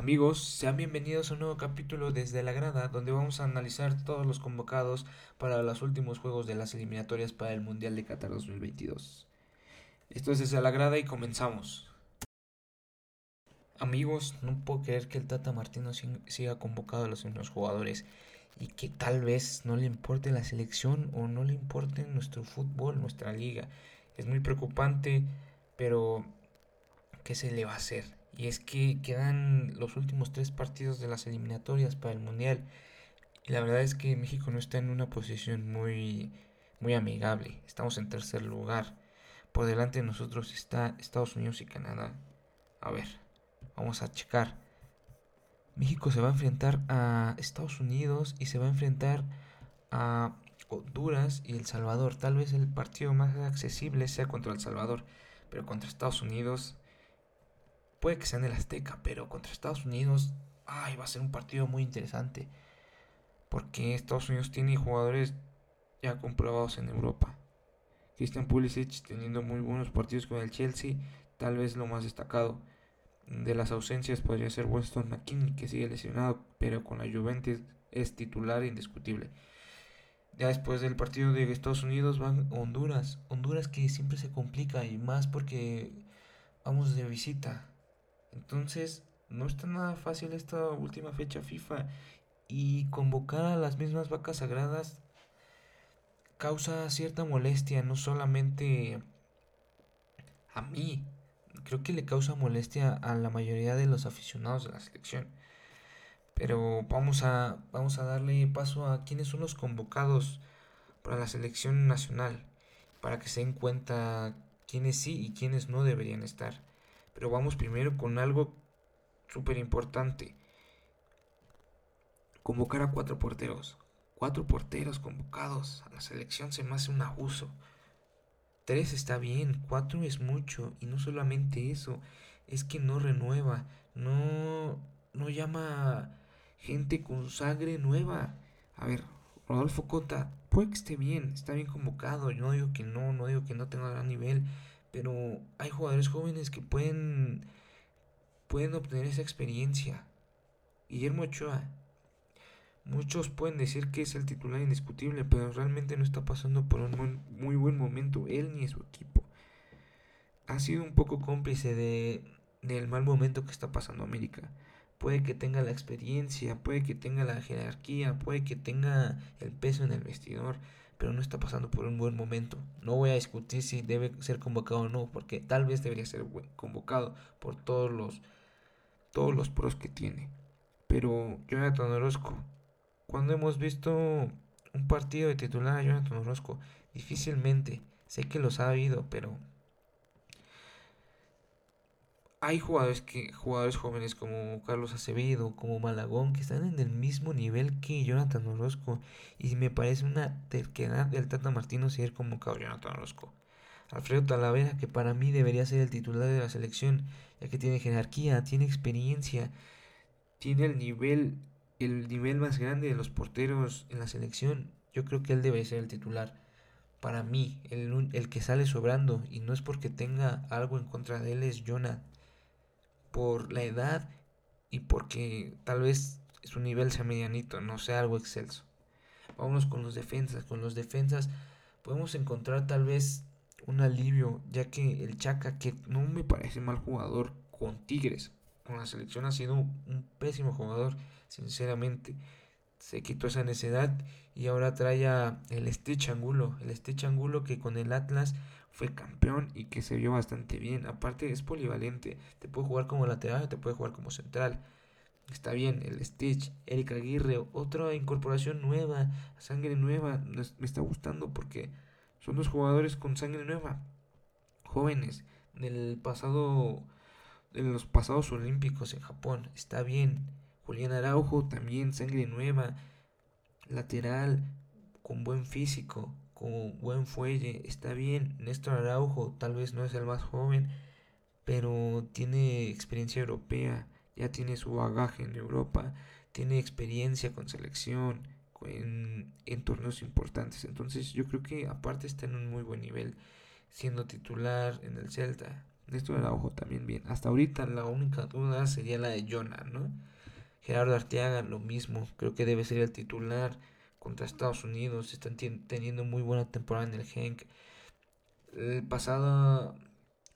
Amigos, sean bienvenidos a un nuevo capítulo desde la grada donde vamos a analizar todos los convocados para los últimos juegos de las eliminatorias para el Mundial de Qatar 2022. Esto es desde la grada y comenzamos. Amigos, no puedo creer que el Tata Martino siga convocado a los mismos jugadores y que tal vez no le importe la selección o no le importe nuestro fútbol, nuestra liga. Es muy preocupante, pero ¿qué se le va a hacer? Y es que quedan los últimos tres partidos de las eliminatorias para el Mundial. Y la verdad es que México no está en una posición muy, muy amigable. Estamos en tercer lugar. Por delante de nosotros está Estados Unidos y Canadá. A ver, vamos a checar. México se va a enfrentar a Estados Unidos y se va a enfrentar a Honduras y El Salvador. Tal vez el partido más accesible sea contra El Salvador, pero contra Estados Unidos puede que sea en el Azteca, pero contra Estados Unidos, ay, va a ser un partido muy interesante. Porque Estados Unidos tiene jugadores ya comprobados en Europa. Christian Pulisic teniendo muy buenos partidos con el Chelsea, tal vez lo más destacado. De las ausencias podría ser Weston McKinney, que sigue lesionado, pero con la Juventus es titular indiscutible. Ya después del partido de Estados Unidos van Honduras. Honduras que siempre se complica y más porque vamos de visita. Entonces, no está nada fácil esta última fecha FIFA y convocar a las mismas vacas sagradas causa cierta molestia, no solamente a mí, creo que le causa molestia a la mayoría de los aficionados de la selección. Pero vamos a, vamos a darle paso a quiénes son los convocados para la selección nacional, para que se den cuenta quiénes sí y quiénes no deberían estar. Pero vamos primero con algo súper importante. Convocar a cuatro porteros. Cuatro porteros convocados a la selección se me hace un abuso. Tres está bien, cuatro es mucho. Y no solamente eso, es que no renueva, no, no llama gente con sangre nueva. A ver, Rodolfo Cota, puede que esté bien, está bien convocado. Yo no digo que no, no digo que no tenga gran nivel pero hay jugadores jóvenes que pueden, pueden obtener esa experiencia. Guillermo Ochoa, muchos pueden decir que es el titular indiscutible, pero realmente no está pasando por un muy buen momento él ni su equipo. Ha sido un poco cómplice de, del mal momento que está pasando América. Puede que tenga la experiencia, puede que tenga la jerarquía, puede que tenga el peso en el vestidor, pero no está pasando por un buen momento. No voy a discutir si debe ser convocado o no, porque tal vez debería ser convocado por todos los todos los pros que tiene. Pero Jonathan Orozco, cuando hemos visto un partido de titular a Jonathan Orozco, difícilmente, sé que los ha habido, pero hay jugadores que jugadores jóvenes como Carlos Acevedo, como Malagón que están en el mismo nivel que Jonathan Orozco y me parece una terquedad del Tata Martino seguir convocado a Jonathan Orozco. Alfredo Talavera que para mí debería ser el titular de la selección ya que tiene jerarquía, tiene experiencia, tiene el nivel el nivel más grande de los porteros en la selección. Yo creo que él debe ser el titular. Para mí, el, el que sale sobrando, y no es porque tenga algo en contra de él, es Jonathan por la edad y porque tal vez su nivel sea medianito, no sea algo excelso. Vámonos con los defensas. Con los defensas podemos encontrar tal vez un alivio, ya que el Chaca, que no me parece mal jugador con Tigres, con la selección ha sido un pésimo jugador, sinceramente. Se quitó esa necedad y ahora trae a el Stitch Angulo. El Stitch Angulo que con el Atlas fue campeón y que se vio bastante bien. Aparte es polivalente, te puede jugar como lateral, te puede jugar como central. Está bien, el Stitch, Erika Aguirre, otra incorporación nueva, sangre nueva, me está gustando porque son dos jugadores con sangre nueva, jóvenes, del pasado, de los pasados olímpicos en Japón, está bien. Julián Araujo también, sangre nueva, lateral, con buen físico, con buen fuelle, está bien. Néstor Araujo tal vez no es el más joven, pero tiene experiencia europea, ya tiene su bagaje en Europa, tiene experiencia con selección, en, torneos importantes. Entonces yo creo que aparte está en un muy buen nivel, siendo titular en el Celta. Néstor Araujo también bien. Hasta ahorita la única duda sería la de Jonah, ¿no? Gerardo Arteaga, lo mismo. Creo que debe ser el titular contra Estados Unidos. Están teniendo muy buena temporada en el Genk. El pasado,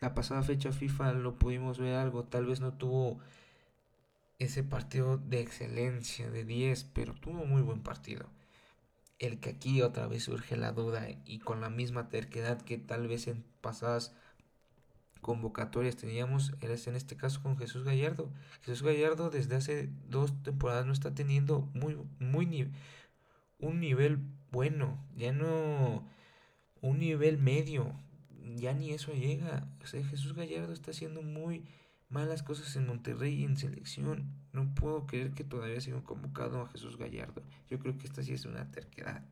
la pasada fecha FIFA lo pudimos ver algo. Tal vez no tuvo ese partido de excelencia de 10, pero tuvo muy buen partido. El que aquí otra vez surge la duda y con la misma terquedad que tal vez en pasadas convocatorias teníamos, eres en este caso con Jesús Gallardo. Jesús Gallardo desde hace dos temporadas no está teniendo muy, muy un nivel bueno, ya no un nivel medio, ya ni eso llega. O sea, Jesús Gallardo está haciendo muy malas cosas en Monterrey y en selección. No puedo creer que todavía siga convocado a Jesús Gallardo. Yo creo que esta sí es una terquedad.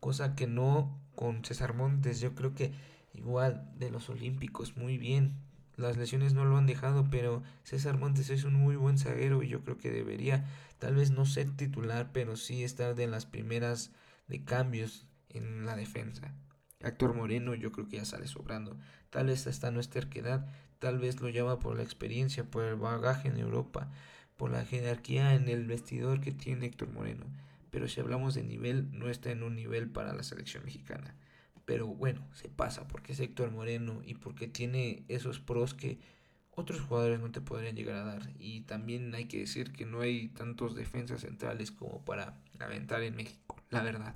Cosa que no con César Montes. Yo creo que igual de los Olímpicos, muy bien. Las lesiones no lo han dejado, pero César Montes es un muy buen zaguero y yo creo que debería, tal vez no ser titular, pero sí estar de las primeras de cambios en la defensa. Héctor Moreno yo creo que ya sale sobrando. Tal vez hasta no es terquedad, tal vez lo llama por la experiencia, por el bagaje en Europa, por la jerarquía en el vestidor que tiene Héctor Moreno. Pero si hablamos de nivel, no está en un nivel para la selección mexicana. Pero bueno, se pasa porque es Héctor Moreno y porque tiene esos pros que otros jugadores no te podrían llegar a dar. Y también hay que decir que no hay tantos defensas centrales como para aventar en México, la verdad.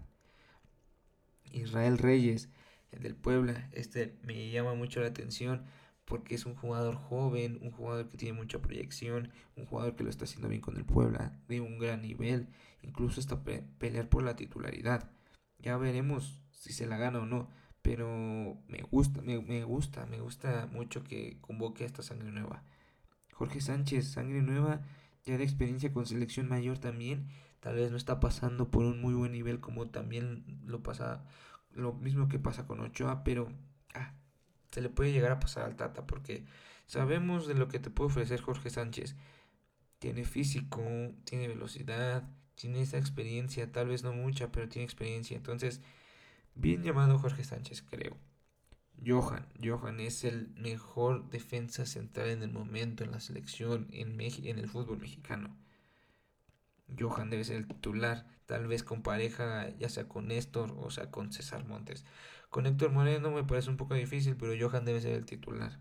Israel Reyes, el del Puebla, este me llama mucho la atención porque es un jugador joven, un jugador que tiene mucha proyección, un jugador que lo está haciendo bien con el Puebla, de un gran nivel, incluso hasta pelear por la titularidad. Ya veremos si se la gana o no. Pero me gusta, me, gusta, me gusta mucho que convoque a esta sangre nueva. Jorge Sánchez, sangre nueva, ya de experiencia con selección mayor también. Tal vez no está pasando por un muy buen nivel como también lo pasa, lo mismo que pasa con Ochoa, pero ah, se le puede llegar a pasar al Tata porque sabemos de lo que te puede ofrecer Jorge Sánchez. Tiene físico, tiene velocidad, tiene esa experiencia, tal vez no mucha, pero tiene experiencia. Entonces, Bien llamado Jorge Sánchez, creo. Johan, Johan es el mejor defensa central en el momento en la selección en, en el fútbol mexicano. Johan debe ser el titular, tal vez con pareja, ya sea con Néstor o sea con César Montes. Con Héctor Moreno me parece un poco difícil, pero Johan debe ser el titular.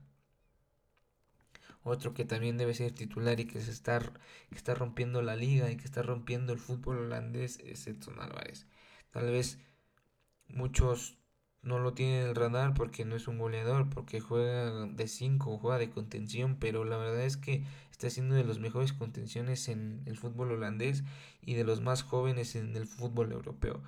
Otro que también debe ser titular y que se está, que está rompiendo la liga y que está rompiendo el fútbol holandés es Edson Álvarez. Tal vez Muchos no lo tienen en el radar porque no es un goleador, porque juega de 5, juega de contención, pero la verdad es que está siendo de los mejores contenciones en el fútbol holandés y de los más jóvenes en el fútbol europeo.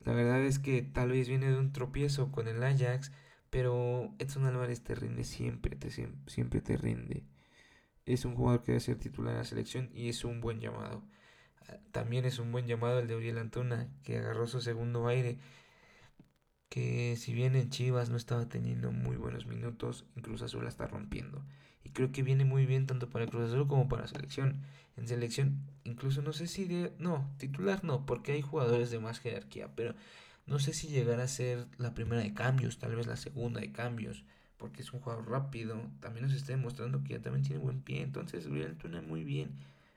La verdad es que tal vez viene de un tropiezo con el Ajax, pero Edson Álvarez te rinde siempre, te, siempre te rinde. Es un jugador que debe ser titular en la selección y es un buen llamado. También es un buen llamado el de Uriel Antuna, que agarró su segundo aire. Que si bien en Chivas no estaba teniendo muy buenos minutos, en Cruz Azul la está rompiendo. Y creo que viene muy bien tanto para Cruz Azul como para selección. En selección, incluso no sé si de. No, titular no, porque hay jugadores de más jerarquía, pero no sé si llegará a ser la primera de cambios, tal vez la segunda de cambios, porque es un jugador rápido. También nos está demostrando que ya también tiene buen pie, entonces Uriel Antuna muy bien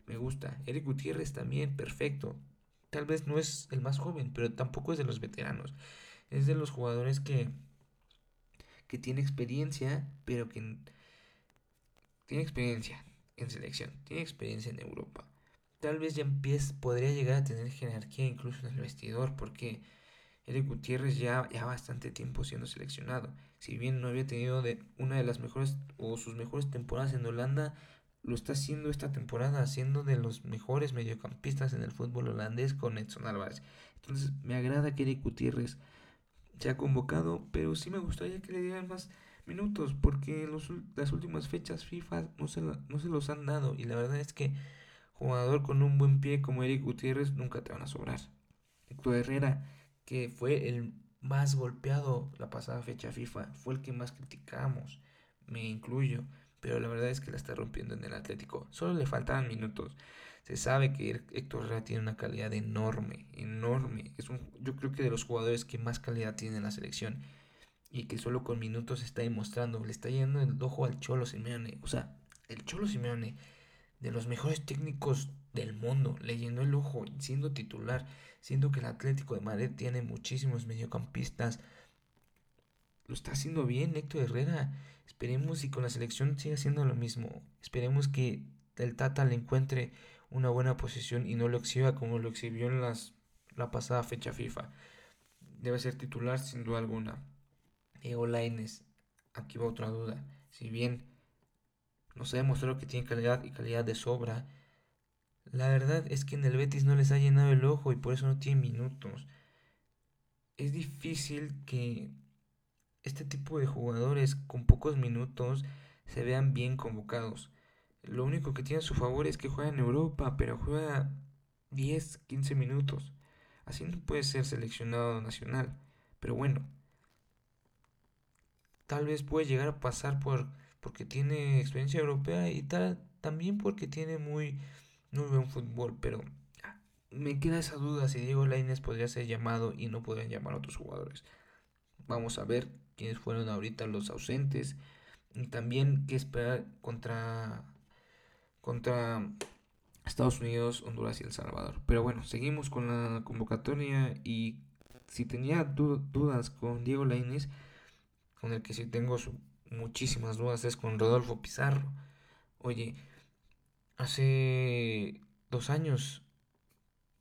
me gusta. Eric Gutiérrez también, perfecto. Tal vez no es el más joven, pero tampoco es de los veteranos. Es de los jugadores que, que tiene experiencia, pero que tiene experiencia en selección, tiene experiencia en Europa. Tal vez ya empiece, podría llegar a tener jerarquía incluso en el vestidor, porque Eric Gutiérrez ya, ya bastante tiempo siendo seleccionado. Si bien no había tenido de una de las mejores o sus mejores temporadas en Holanda, lo está haciendo esta temporada, siendo de los mejores mediocampistas en el fútbol holandés con Edson Álvarez. Entonces me agrada que Eric Gutiérrez se ha convocado, pero sí me gustaría que le dieran más minutos, porque en las últimas fechas FIFA no se, no se los han dado, y la verdad es que jugador con un buen pie como Eric Gutiérrez nunca te van a sobrar. Héctor Herrera, que fue el más golpeado la pasada fecha FIFA, fue el que más criticamos, me incluyo pero la verdad es que la está rompiendo en el Atlético. Solo le faltaban minutos. Se sabe que Héctor Herrera tiene una calidad enorme, enorme. Es un, yo creo que de los jugadores que más calidad tiene en la selección. y que solo con minutos está demostrando, le está yendo el ojo al Cholo Simeone. O sea, el Cholo Simeone, de los mejores técnicos del mundo, le llenó el ojo siendo titular, siendo que el Atlético de Madrid tiene muchísimos mediocampistas. Lo está haciendo bien Héctor Herrera. Esperemos y con la selección siga haciendo lo mismo. Esperemos que el Tata le encuentre una buena posición y no lo exhiba como lo exhibió en las, la pasada fecha FIFA. Debe ser titular sin duda alguna. Diego Laines, aquí va otra duda. Si bien nos ha demostrado que tiene calidad y calidad de sobra, la verdad es que en el Betis no les ha llenado el ojo y por eso no tiene minutos. Es difícil que este tipo de jugadores con pocos minutos se vean bien convocados. Lo único que tiene a su favor es que juega en Europa, pero juega 10, 15 minutos. Así no puede ser seleccionado nacional. Pero bueno, tal vez puede llegar a pasar por porque tiene experiencia europea y tal también porque tiene muy muy buen fútbol, pero me queda esa duda si Diego Lainez podría ser llamado y no podrían llamar a otros jugadores. Vamos a ver quiénes fueron ahorita los ausentes y también qué esperar contra contra Estados Unidos, Honduras y El Salvador. Pero bueno, seguimos con la convocatoria y si tenía dudas con Diego Lainez, con el que sí tengo muchísimas dudas es con Rodolfo Pizarro. Oye, hace dos años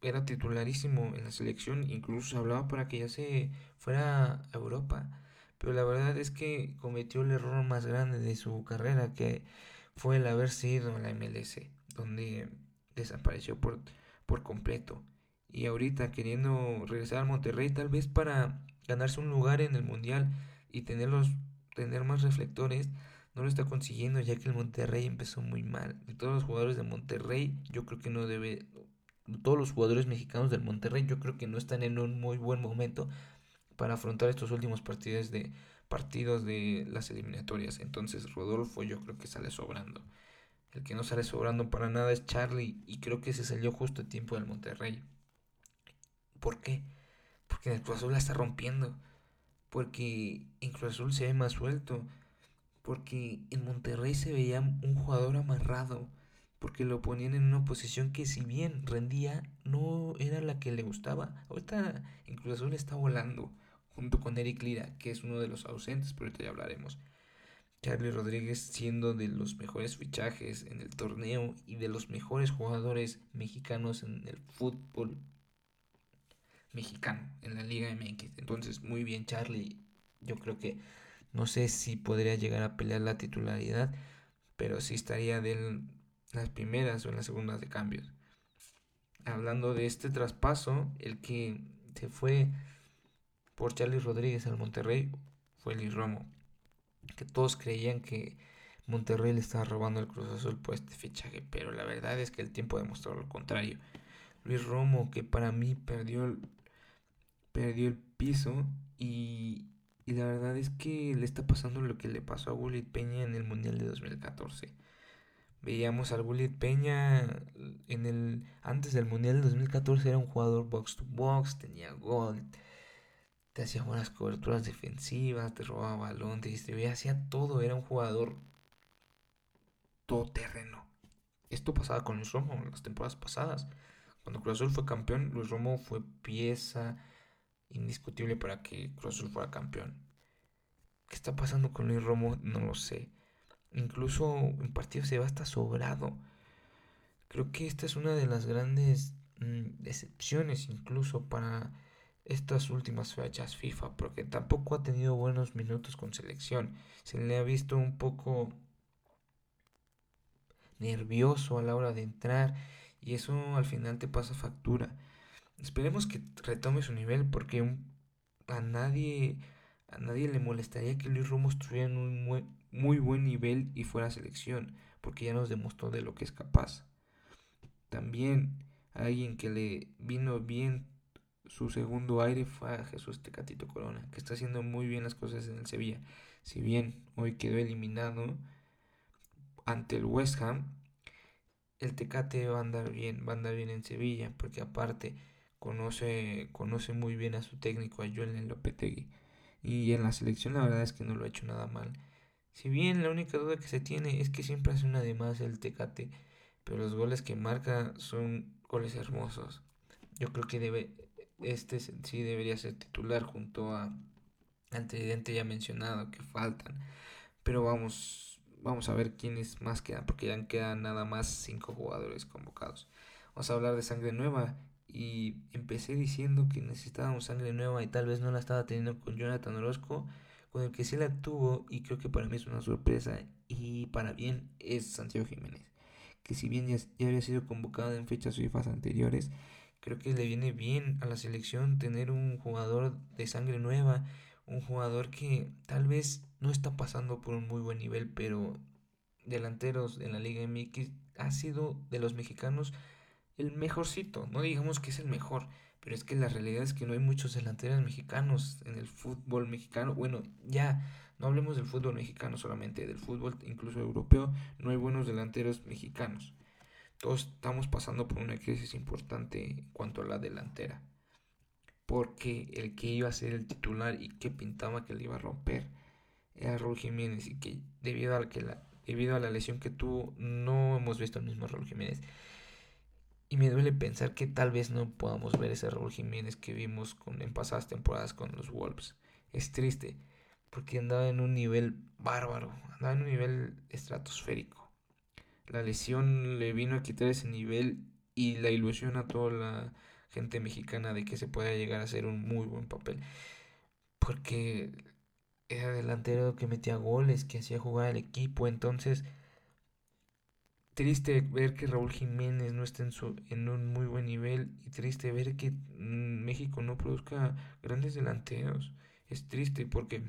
era titularísimo en la selección, incluso hablaba para que ya se fuera a Europa. Pero la verdad es que cometió el error más grande de su carrera, que fue el haber sido en la MLS, donde desapareció por, por completo. Y ahorita queriendo regresar al Monterrey, tal vez para ganarse un lugar en el Mundial y tenerlos, tener más reflectores, no lo está consiguiendo ya que el Monterrey empezó muy mal. Todos los jugadores de Monterrey, yo creo que no debe, todos los jugadores mexicanos del Monterrey, yo creo que no están en un muy buen momento para afrontar estos últimos partidos de partidos de las eliminatorias. Entonces Rodolfo yo creo que sale sobrando. El que no sale sobrando para nada es Charlie y creo que se salió justo a tiempo del Monterrey. ¿Por qué? Porque en el Cruz Azul la está rompiendo. Porque en Cruz Azul se ve más suelto. Porque en Monterrey se veía un jugador amarrado. Porque lo ponían en una posición que si bien rendía, no era la que le gustaba. Ahorita en Cruz Azul está volando junto con Eric Lira, que es uno de los ausentes, pero ahorita ya hablaremos. Charlie Rodríguez siendo de los mejores fichajes en el torneo y de los mejores jugadores mexicanos en el fútbol mexicano, en la Liga MX. Entonces, muy bien Charlie. Yo creo que no sé si podría llegar a pelear la titularidad, pero sí estaría de las primeras o en las segundas de cambios. Hablando de este traspaso, el que se fue por Charlie Rodríguez al Monterrey fue Luis Romo. Que todos creían que Monterrey le estaba robando el Cruz Azul por este fichaje, pero la verdad es que el tiempo demostró lo contrario. Luis Romo, que para mí perdió el, perdió el piso y, y la verdad es que le está pasando lo que le pasó a Gullit Peña en el Mundial de 2014. Veíamos al Gullit Peña en el antes del Mundial de 2014 era un jugador box to box, tenía gol, te hacía buenas coberturas defensivas, te robaba balón, te distribuía, hacía todo, era un jugador todoterreno. Esto pasaba con Luis Romo en las temporadas pasadas. Cuando Cruz Azul fue campeón, Luis Romo fue pieza indiscutible para que Cruz Azul fuera campeón. ¿Qué está pasando con Luis Romo? No lo sé. Incluso en partidos se va hasta sobrado. Creo que esta es una de las grandes mm, decepciones incluso para estas últimas fechas FIFA, porque tampoco ha tenido buenos minutos con selección. Se le ha visto un poco nervioso a la hora de entrar y eso al final te pasa factura. Esperemos que retome su nivel porque a nadie a nadie le molestaría que Luis Romo estuviera en un muy, muy buen nivel y fuera selección, porque ya nos demostró de lo que es capaz. También alguien que le vino bien su segundo aire fue a Jesús Tecatito Corona, que está haciendo muy bien las cosas en el Sevilla. Si bien hoy quedó eliminado ante el West Ham, el Tecate va a andar bien, va a andar bien en Sevilla, porque aparte conoce, conoce muy bien a su técnico, a Joel Lopetegui. Y en la selección la verdad es que no lo ha hecho nada mal. Si bien la única duda que se tiene es que siempre hace una de más el Tecate, pero los goles que marca son goles hermosos. Yo creo que debe este sí debería ser titular junto a al tridente ya mencionado que faltan. Pero vamos vamos a ver quiénes más quedan porque ya quedan nada más cinco jugadores convocados. Vamos a hablar de sangre nueva y empecé diciendo que necesitábamos sangre nueva y tal vez no la estaba teniendo con Jonathan Orozco, con el que sí la tuvo y creo que para mí es una sorpresa y para bien es Santiago Jiménez, que si bien ya, había sido convocado en fechas FIFA anteriores, creo que le viene bien a la selección tener un jugador de sangre nueva, un jugador que tal vez no está pasando por un muy buen nivel, pero delanteros en la Liga MX ha sido de los mexicanos el mejorcito. No digamos que es el mejor, pero es que la realidad es que no hay muchos delanteros mexicanos en el fútbol mexicano. Bueno, ya no hablemos del fútbol mexicano solamente, del fútbol incluso europeo, no hay buenos delanteros mexicanos. Todos estamos pasando por una crisis importante en cuanto a la delantera. Porque el que iba a ser el titular y que pintaba que le iba a romper era Raúl Jiménez y que debido a, que la, debido a la lesión que tuvo no hemos visto el mismo Raúl Jiménez. Y me duele pensar que tal vez no podamos ver ese Raúl Jiménez que vimos en pasadas temporadas con los Wolves. Es triste, porque andaba en un nivel bárbaro, andaba en un nivel estratosférico. La lesión le vino a quitar ese nivel y la ilusión a toda la gente mexicana de que se pueda llegar a hacer un muy buen papel. Porque era delantero que metía goles, que hacía jugar al equipo, entonces triste ver que Raúl Jiménez no esté en, su, en un muy buen nivel y triste ver que mm, México no produzca grandes delanteros. Es triste porque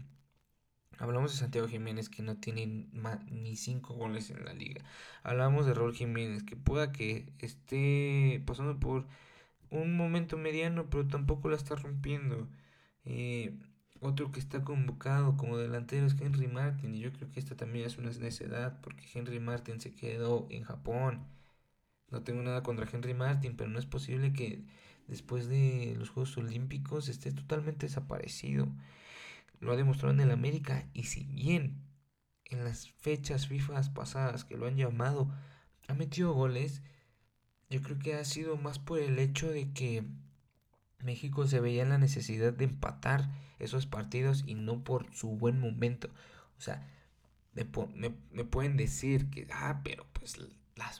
hablamos de Santiago Jiménez que no tiene ni cinco goles en la liga. Hablamos de Raúl Jiménez que pueda que esté pasando por un momento mediano pero tampoco la está rompiendo. Eh, otro que está convocado como delantero es Henry Martin. Y yo creo que esta también es una necedad porque Henry Martin se quedó en Japón. No tengo nada contra Henry Martin, pero no es posible que después de los Juegos Olímpicos esté totalmente desaparecido. Lo ha demostrado en el América y si bien en las fechas FIFA pasadas que lo han llamado ha metido goles, yo creo que ha sido más por el hecho de que México se veía en la necesidad de empatar esos partidos y no por su buen momento. O sea, me, pueden decir que, ah, pero pues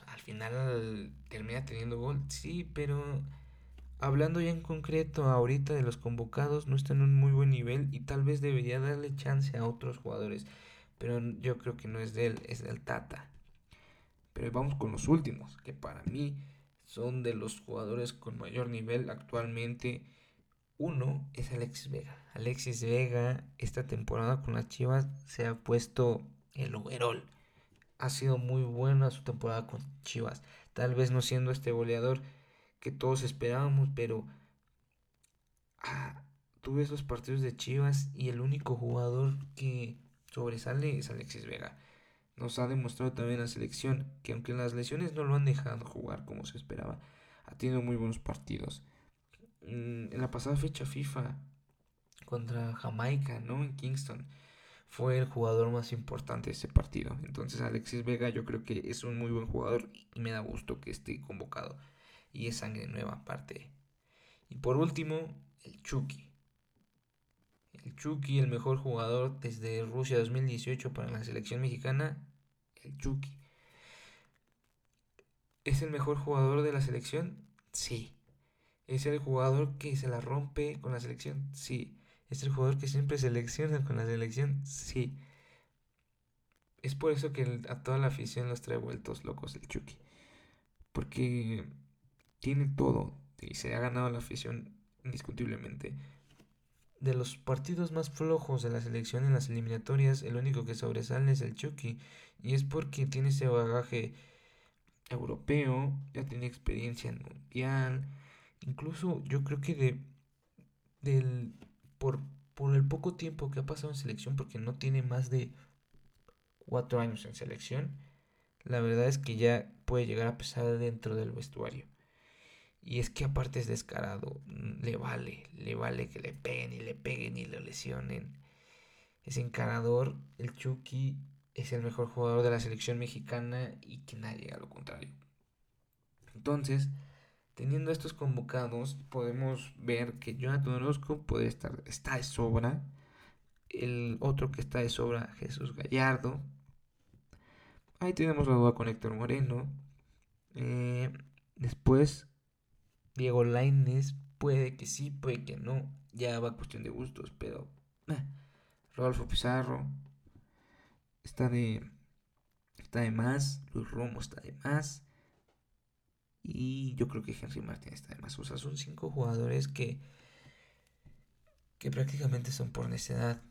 al final termina teniendo gol. Sí, pero hablando ya en concreto ahorita de los convocados, no están en un muy buen nivel y tal vez debería darle chance a otros jugadores. Pero yo creo que no es de él, es del Tata. Pero vamos con los últimos, que para mí son de los jugadores con mayor nivel actualmente. Uno es Alexis Vega. Alexis Vega esta temporada con las Chivas se ha puesto el overall. Ha sido muy buena su temporada con Chivas. Tal vez no siendo este goleador que todos esperábamos, pero ah, tuve esos partidos de Chivas y el único jugador que sobresale es Alexis Vega nos ha demostrado también la selección que aunque las lesiones no lo han dejado jugar como se esperaba, ha tenido muy buenos partidos. Mm, en la pasada fecha FIFA contra Jamaica, ¿no? En Kingston, fue el jugador más importante de ese partido. Entonces Alexis Vega yo creo que es un muy buen jugador y me da gusto que esté convocado. Y es sangre nueva aparte. Y por último, el Chucky. El Chucky, el mejor jugador desde Rusia 2018 para la selección mexicana, el Chucky. ¿Es el mejor jugador de la selección? Sí. ¿Es el jugador que se la rompe con la selección? Sí. ¿Es el jugador que siempre selecciona con la selección? Sí. Es por eso que a toda la afición los trae vueltos locos el Chucky. Porque tiene todo y se ha ganado la afición indiscutiblemente de los partidos más flojos de la selección en las eliminatorias, el único que sobresale es el Chucky. Y es porque tiene ese bagaje europeo, ya tiene experiencia en mundial. Incluso yo creo que de del por, por el poco tiempo que ha pasado en selección, porque no tiene más de cuatro años en selección, la verdad es que ya puede llegar a pesar dentro del vestuario. Y es que aparte es descarado, le vale, le vale que le peguen y le peguen y le lesionen. es encarador, el Chucky es el mejor jugador de la selección mexicana y que nadie a lo contrario. Entonces, teniendo estos convocados, podemos ver que Jonathan Orozco puede estar, está de sobra. El otro que está de sobra, Jesús Gallardo. Ahí tenemos la duda con Héctor Moreno. Eh, después, Diego Laines, puede que sí, puede que no. Ya va cuestión de gustos, pero... Eh, Rodolfo Pizarro está de, está de más. Luis Romo está de más. Y yo creo que Henry Martin está de más. O sea, son cinco jugadores que, que prácticamente son por necedad.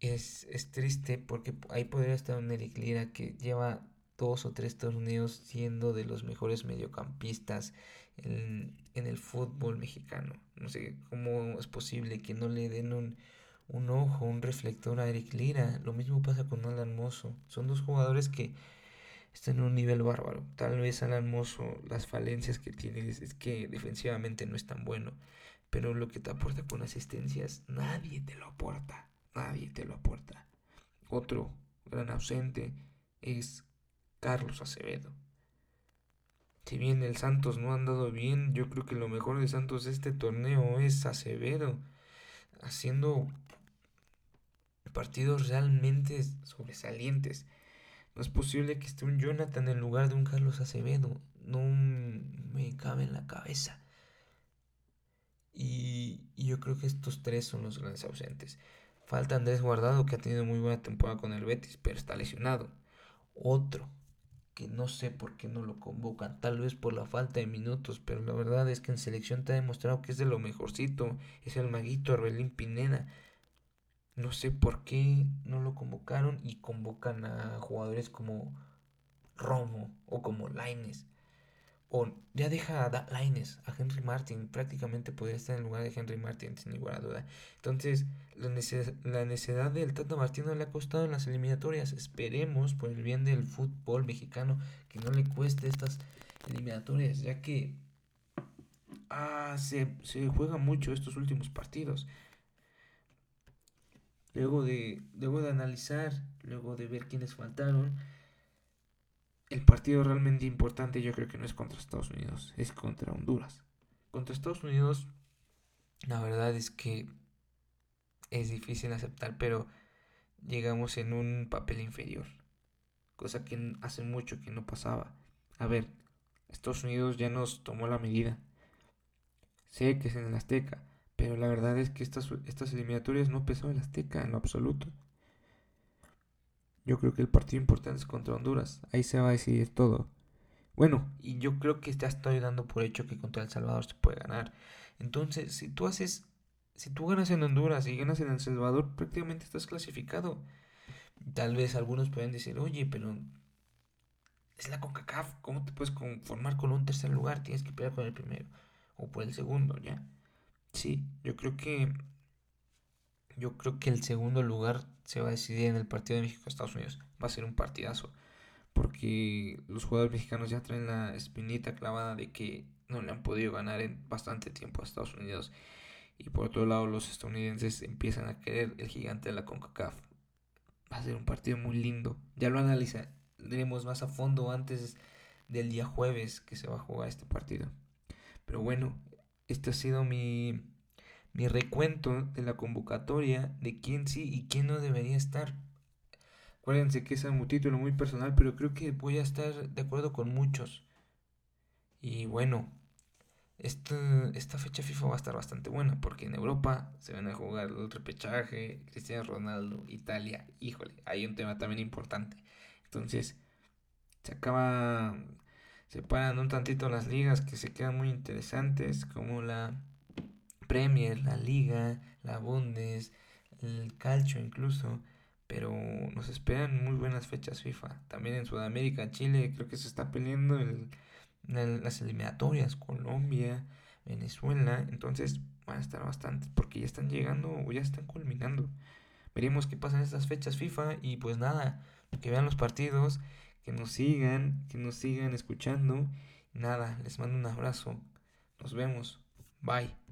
Es, es triste porque ahí podría estar un Eric Lira que lleva dos o tres torneos siendo de los mejores mediocampistas en, el fútbol mexicano. No sé cómo es posible que no le den un, un ojo, un reflector a Eric Lira. Lo mismo pasa con Alan Mozo. Son dos jugadores que están en un nivel bárbaro. Tal vez Alan Mozo, las falencias que tiene es, que defensivamente no es tan bueno. Pero lo que te aporta con asistencias, nadie te lo aporta. Nadie te lo aporta. Otro gran ausente es Carlos Acevedo. Si bien el Santos no ha andado bien, yo creo que lo mejor de Santos este torneo es Acevedo. Haciendo partidos realmente sobresalientes. No es posible que esté un Jonathan en lugar de un Carlos Acevedo. No me cabe en la cabeza. Y, yo creo que estos tres son los grandes ausentes. Falta Andrés Guardado, que ha tenido muy buena temporada con el Betis, pero está lesionado. Otro, que no sé por qué no lo convocan, tal vez por la falta de minutos, pero la verdad es que en selección te ha demostrado que es de lo mejorcito. Es el maguito Arbelín Pineda. No sé por qué no lo convocaron y convocan a jugadores como Romo o como Laines. O ya deja a Laines, a Henry Martin. Prácticamente podría estar en lugar de Henry Martin, sin ninguna duda. Entonces, la, necesidad, del Tata Martino le ha costado en las eliminatorias. Esperemos, por el bien del fútbol mexicano, que no le cueste estas eliminatorias, ya que ah, se, se juega mucho estos últimos partidos luego de, luego de analizar, luego de ver quiénes faltaron, el partido realmente importante yo creo que no es contra Estados Unidos, es contra Honduras. Contra Estados Unidos, la verdad es que es difícil aceptar, pero llegamos en un papel inferior, cosa que hace mucho que no pasaba. A ver, Estados Unidos ya nos tomó la medida. Sé que es en el Azteca, pero la verdad es que estas, estas eliminatorias no pesó el Azteca en lo absoluto. Yo creo que el partido importante es contra Honduras. Ahí se va a decidir todo. Bueno, y yo creo que ya estoy dando por hecho que contra El Salvador se puede ganar. Entonces, si tú haces, si tú ganas en Honduras y ganas en El Salvador, prácticamente estás clasificado. Tal vez algunos pueden decir, oye, pero es la CONCACAF, ¿cómo te puedes conformar con un tercer lugar? Tienes que pelear con el primero o por el segundo, ¿ya? Sí, yo creo que yo creo que el segundo lugar se va a decidir en el partido de México-Estados Unidos. Va a ser un partidazo. Porque los jugadores mexicanos ya traen la espinita clavada de que no le han podido ganar en bastante tiempo a Estados Unidos. Y por otro lado, los estadounidenses empiezan a querer el gigante de la CONCACAF. Va a ser un partido muy lindo. Ya lo analizaremos más a fondo antes del día jueves que se va a jugar este partido. Pero bueno, este ha sido mi, mi recuento de la convocatoria de quién sí y quién no debería estar. Acuérdense que es un título muy personal, pero creo que voy a estar de acuerdo con muchos. Y bueno, esta, esta fecha FIFA va a estar bastante buena porque en Europa se van a jugar el repechaje, Cristiano Ronaldo, Italia. Híjole, hay un tema también importante. Entonces, se acaba separan un tantito las ligas que se quedan muy interesantes, como la Premier, la Liga, la Bundes, el Calcio incluso, pero nos esperan muy buenas fechas FIFA. También en Sudamérica, Chile, creo que se está peleando el, las eliminatorias, Colombia, Venezuela, entonces van a estar bastante, porque ya están llegando o ya están culminando. Veremos qué pasa en estas fechas FIFA y pues nada, que vean los partidos que nos sigan, que nos sigan escuchando. Nada, les mando un abrazo. Nos vemos. Bye.